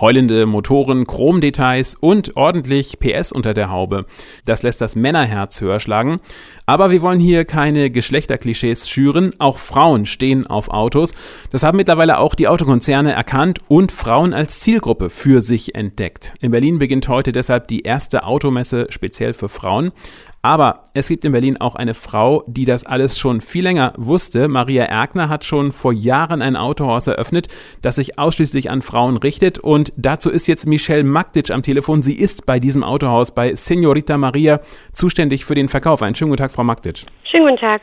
Heulende Motoren, Chromdetails und ordentlich PS unter der Haube. Das lässt das Männerherz höher schlagen. Aber wir wollen hier keine Geschlechterklischees schüren. Auch Frauen stehen auf Autos. Das haben mittlerweile auch die Autokonzerne erkannt und Frauen als Zielgruppe für sich entdeckt. In Berlin beginnt heute deshalb die erste Automesse speziell für Frauen. Aber es gibt in Berlin auch eine Frau, die das alles schon viel länger wusste. Maria Erkner hat schon vor Jahren ein Autohaus eröffnet, das sich ausschließlich an Frauen richtet. Und dazu ist jetzt Michelle Magdic am Telefon. Sie ist bei diesem Autohaus bei Senorita Maria zuständig für den Verkauf. Einen schönen guten Tag, Frau Magdic. Schönen guten Tag.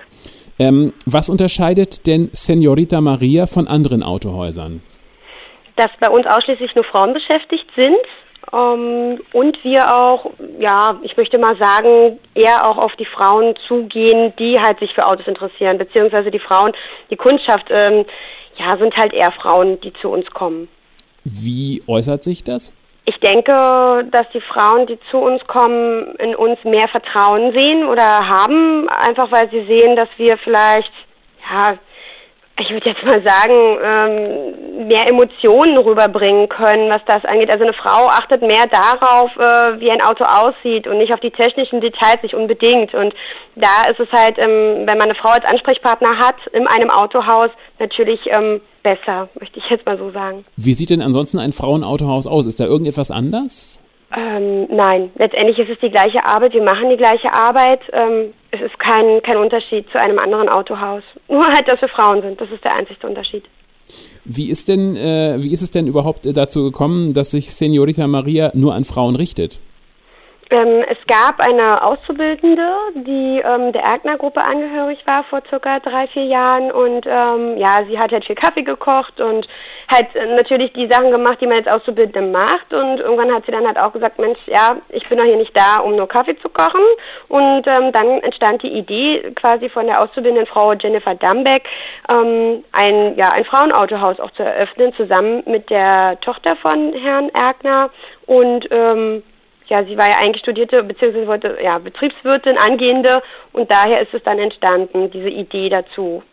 Ähm, was unterscheidet denn Senorita Maria von anderen Autohäusern? Dass bei uns ausschließlich nur Frauen beschäftigt sind ähm, und wir auch, ja, ich möchte mal sagen, eher auch auf die Frauen zugehen, die halt sich für Autos interessieren, beziehungsweise die Frauen, die Kundschaft, ähm, ja, sind halt eher Frauen, die zu uns kommen. Wie äußert sich das? Ich denke, dass die Frauen, die zu uns kommen, in uns mehr Vertrauen sehen oder haben, einfach weil sie sehen, dass wir vielleicht, ja, ich würde jetzt mal sagen, ähm, mehr Emotionen rüberbringen können, was das angeht. Also eine Frau achtet mehr darauf, äh, wie ein Auto aussieht und nicht auf die technischen Details, nicht unbedingt. Und da ist es halt, ähm, wenn man eine Frau als Ansprechpartner hat in einem Autohaus, natürlich ähm, besser, möchte ich jetzt mal so sagen. Wie sieht denn ansonsten ein Frauenautohaus aus? Ist da irgendetwas anders? Ähm, nein, letztendlich ist es die gleiche Arbeit. Wir machen die gleiche Arbeit. Es ist kein, kein Unterschied zu einem anderen Autohaus. Nur halt, dass wir Frauen sind. Das ist der einzige Unterschied. Wie ist denn, äh, wie ist es denn überhaupt dazu gekommen, dass sich Senorita Maria nur an Frauen richtet? Ähm, es gab eine Auszubildende, die ähm, der Erkner-Gruppe angehörig war vor circa drei, vier Jahren und ähm, ja, sie hat halt viel Kaffee gekocht und halt natürlich die Sachen gemacht, die man als Auszubildende macht und irgendwann hat sie dann halt auch gesagt, Mensch, ja, ich bin doch hier nicht da, um nur Kaffee zu kochen und ähm, dann entstand die Idee quasi von der auszubildenden Frau Jennifer Dambeck, ähm, ein, ja, ein Frauenautohaus auch zu eröffnen, zusammen mit der Tochter von Herrn Erkner und ähm, ja, sie war ja eigentlich studierte bzw. wollte ja Betriebswirtin, angehende und daher ist es dann entstanden, diese Idee dazu.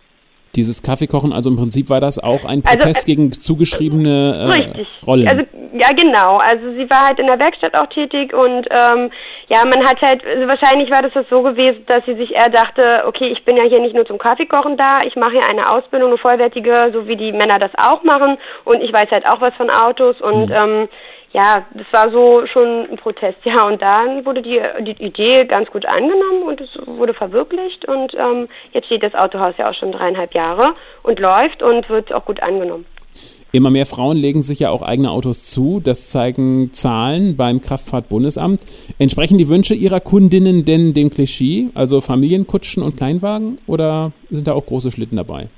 Dieses Kaffeekochen, also im Prinzip war das auch ein also, Protest also, gegen zugeschriebene äh, richtig. Rollen. Also ja genau, also sie war halt in der Werkstatt auch tätig und ähm, ja, man hat halt, also wahrscheinlich war das, das so gewesen, dass sie sich eher dachte, okay, ich bin ja hier nicht nur zum Kaffeekochen da, ich mache hier eine Ausbildung, eine vollwertige, so wie die Männer das auch machen und ich weiß halt auch was von Autos und mhm. ähm, ja, das war so schon ein Protest, ja. Und dann wurde die, die Idee ganz gut angenommen und es wurde verwirklicht und ähm, jetzt steht das Autohaus ja auch schon dreieinhalb Jahre und läuft und wird auch gut angenommen. Immer mehr Frauen legen sich ja auch eigene Autos zu. Das zeigen Zahlen beim Kraftfahrtbundesamt. Entsprechen die Wünsche Ihrer Kundinnen denn dem Klischee, also Familienkutschen und Kleinwagen, oder sind da auch große Schlitten dabei?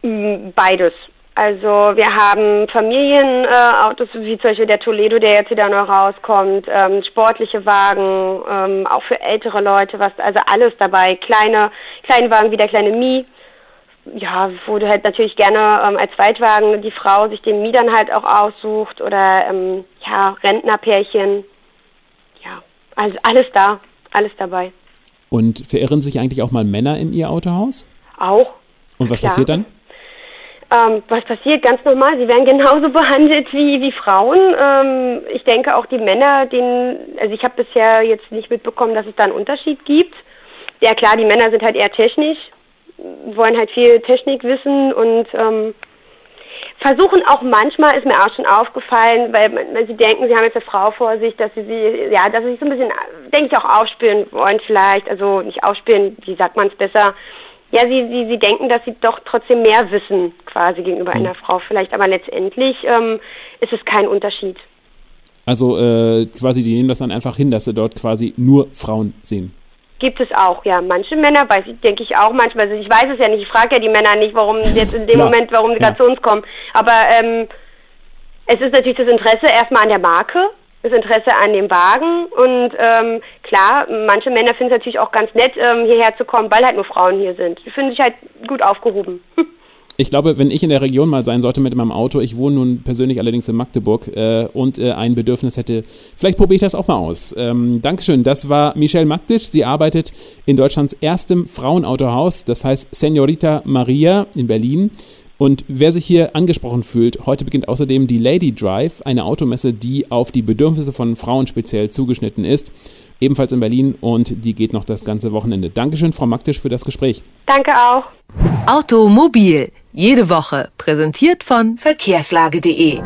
Beides. Also wir haben Familienautos, äh, wie zum Beispiel der Toledo, der jetzt wieder noch rauskommt, ähm, sportliche Wagen, ähm, auch für ältere Leute, was also alles dabei, kleine Kleinwagen wie der kleine Mi. Ja, wo du halt natürlich gerne ähm, als Zweitwagen die Frau sich den Mi dann halt auch aussucht oder ähm, ja, Rentnerpärchen. Ja, also alles da, alles dabei. Und verirren sich eigentlich auch mal Männer in ihr Autohaus? Auch. Und was Klar. passiert dann? Ähm, was passiert? Ganz normal. Sie werden genauso behandelt wie, wie Frauen. Ähm, ich denke auch die Männer, denen, also ich habe bisher jetzt nicht mitbekommen, dass es da einen Unterschied gibt. Ja klar, die Männer sind halt eher technisch, wollen halt viel Technik wissen und ähm, versuchen auch manchmal, ist mir auch schon aufgefallen, weil wenn sie denken, sie haben jetzt eine Frau vor sich, dass sie sie, ja, dass sie sich so ein bisschen, denke ich, auch aufspüren wollen vielleicht, also nicht aufspüren, wie sagt man es besser, ja, sie, sie, sie denken, dass sie doch trotzdem mehr wissen quasi gegenüber mhm. einer Frau vielleicht, aber letztendlich ähm, ist es kein Unterschied. Also äh, quasi, die nehmen das dann einfach hin, dass sie dort quasi nur Frauen sehen. Gibt es auch, ja. Manche Männer, weiß ich, denke ich auch manchmal. Also ich weiß es ja nicht, ich frage ja die Männer nicht, warum jetzt in dem Moment, warum sie ja. gerade zu uns kommen. Aber ähm, es ist natürlich das Interesse erstmal an der Marke das Interesse an dem Wagen und ähm, klar, manche Männer finden es natürlich auch ganz nett, ähm, hierher zu kommen, weil halt nur Frauen hier sind. Die finden sich halt gut aufgehoben. Ich glaube, wenn ich in der Region mal sein sollte mit meinem Auto, ich wohne nun persönlich allerdings in Magdeburg äh, und äh, ein Bedürfnis hätte, vielleicht probiere ich das auch mal aus. Ähm, Dankeschön, das war Michelle Magdisch. Sie arbeitet in Deutschlands erstem Frauenautohaus, das heißt Senorita Maria in Berlin. Und wer sich hier angesprochen fühlt, heute beginnt außerdem die Lady Drive, eine Automesse, die auf die Bedürfnisse von Frauen speziell zugeschnitten ist. Ebenfalls in Berlin und die geht noch das ganze Wochenende. Dankeschön, Frau Magdisch, für das Gespräch. Danke auch. Automobil, jede Woche, präsentiert von verkehrslage.de.